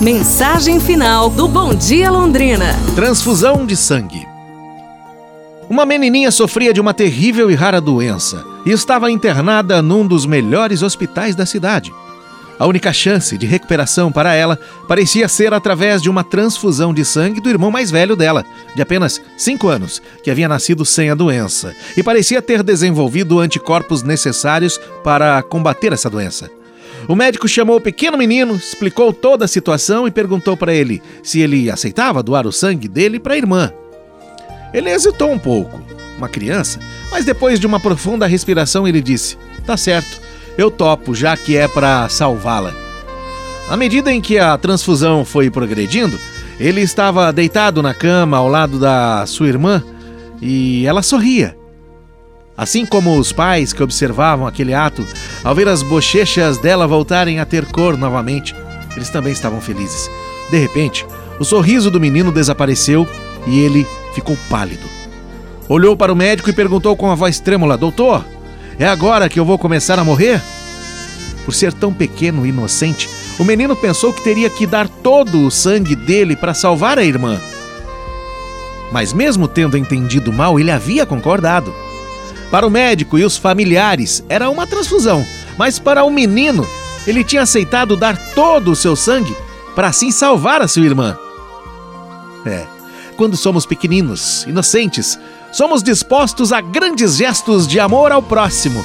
Mensagem final do Bom Dia Londrina. Transfusão de sangue. Uma menininha sofria de uma terrível e rara doença e estava internada num dos melhores hospitais da cidade. A única chance de recuperação para ela parecia ser através de uma transfusão de sangue do irmão mais velho dela, de apenas 5 anos, que havia nascido sem a doença e parecia ter desenvolvido anticorpos necessários para combater essa doença. O médico chamou o pequeno menino, explicou toda a situação e perguntou para ele se ele aceitava doar o sangue dele para a irmã. Ele hesitou um pouco, uma criança, mas depois de uma profunda respiração ele disse: Tá certo, eu topo, já que é para salvá-la. À medida em que a transfusão foi progredindo, ele estava deitado na cama ao lado da sua irmã e ela sorria. Assim como os pais que observavam aquele ato, ao ver as bochechas dela voltarem a ter cor novamente, eles também estavam felizes. De repente, o sorriso do menino desapareceu e ele ficou pálido. Olhou para o médico e perguntou com a voz trêmula: Doutor, é agora que eu vou começar a morrer? Por ser tão pequeno e inocente, o menino pensou que teria que dar todo o sangue dele para salvar a irmã. Mas, mesmo tendo entendido mal, ele havia concordado. Para o médico e os familiares, era uma transfusão, mas para o menino, ele tinha aceitado dar todo o seu sangue para assim salvar a sua irmã. É, quando somos pequeninos, inocentes, somos dispostos a grandes gestos de amor ao próximo.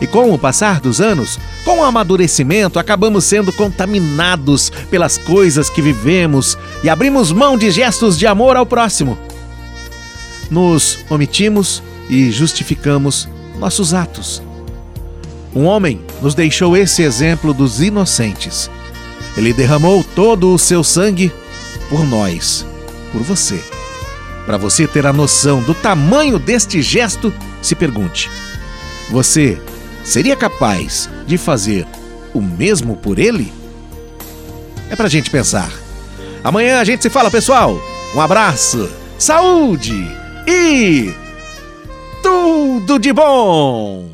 E com o passar dos anos, com o amadurecimento, acabamos sendo contaminados pelas coisas que vivemos e abrimos mão de gestos de amor ao próximo. Nos omitimos e justificamos nossos atos. Um homem nos deixou esse exemplo dos inocentes. Ele derramou todo o seu sangue por nós, por você. Para você ter a noção do tamanho deste gesto, se pergunte: você seria capaz de fazer o mesmo por ele? É pra gente pensar. Amanhã a gente se fala, pessoal. Um abraço, saúde e tudo de bom!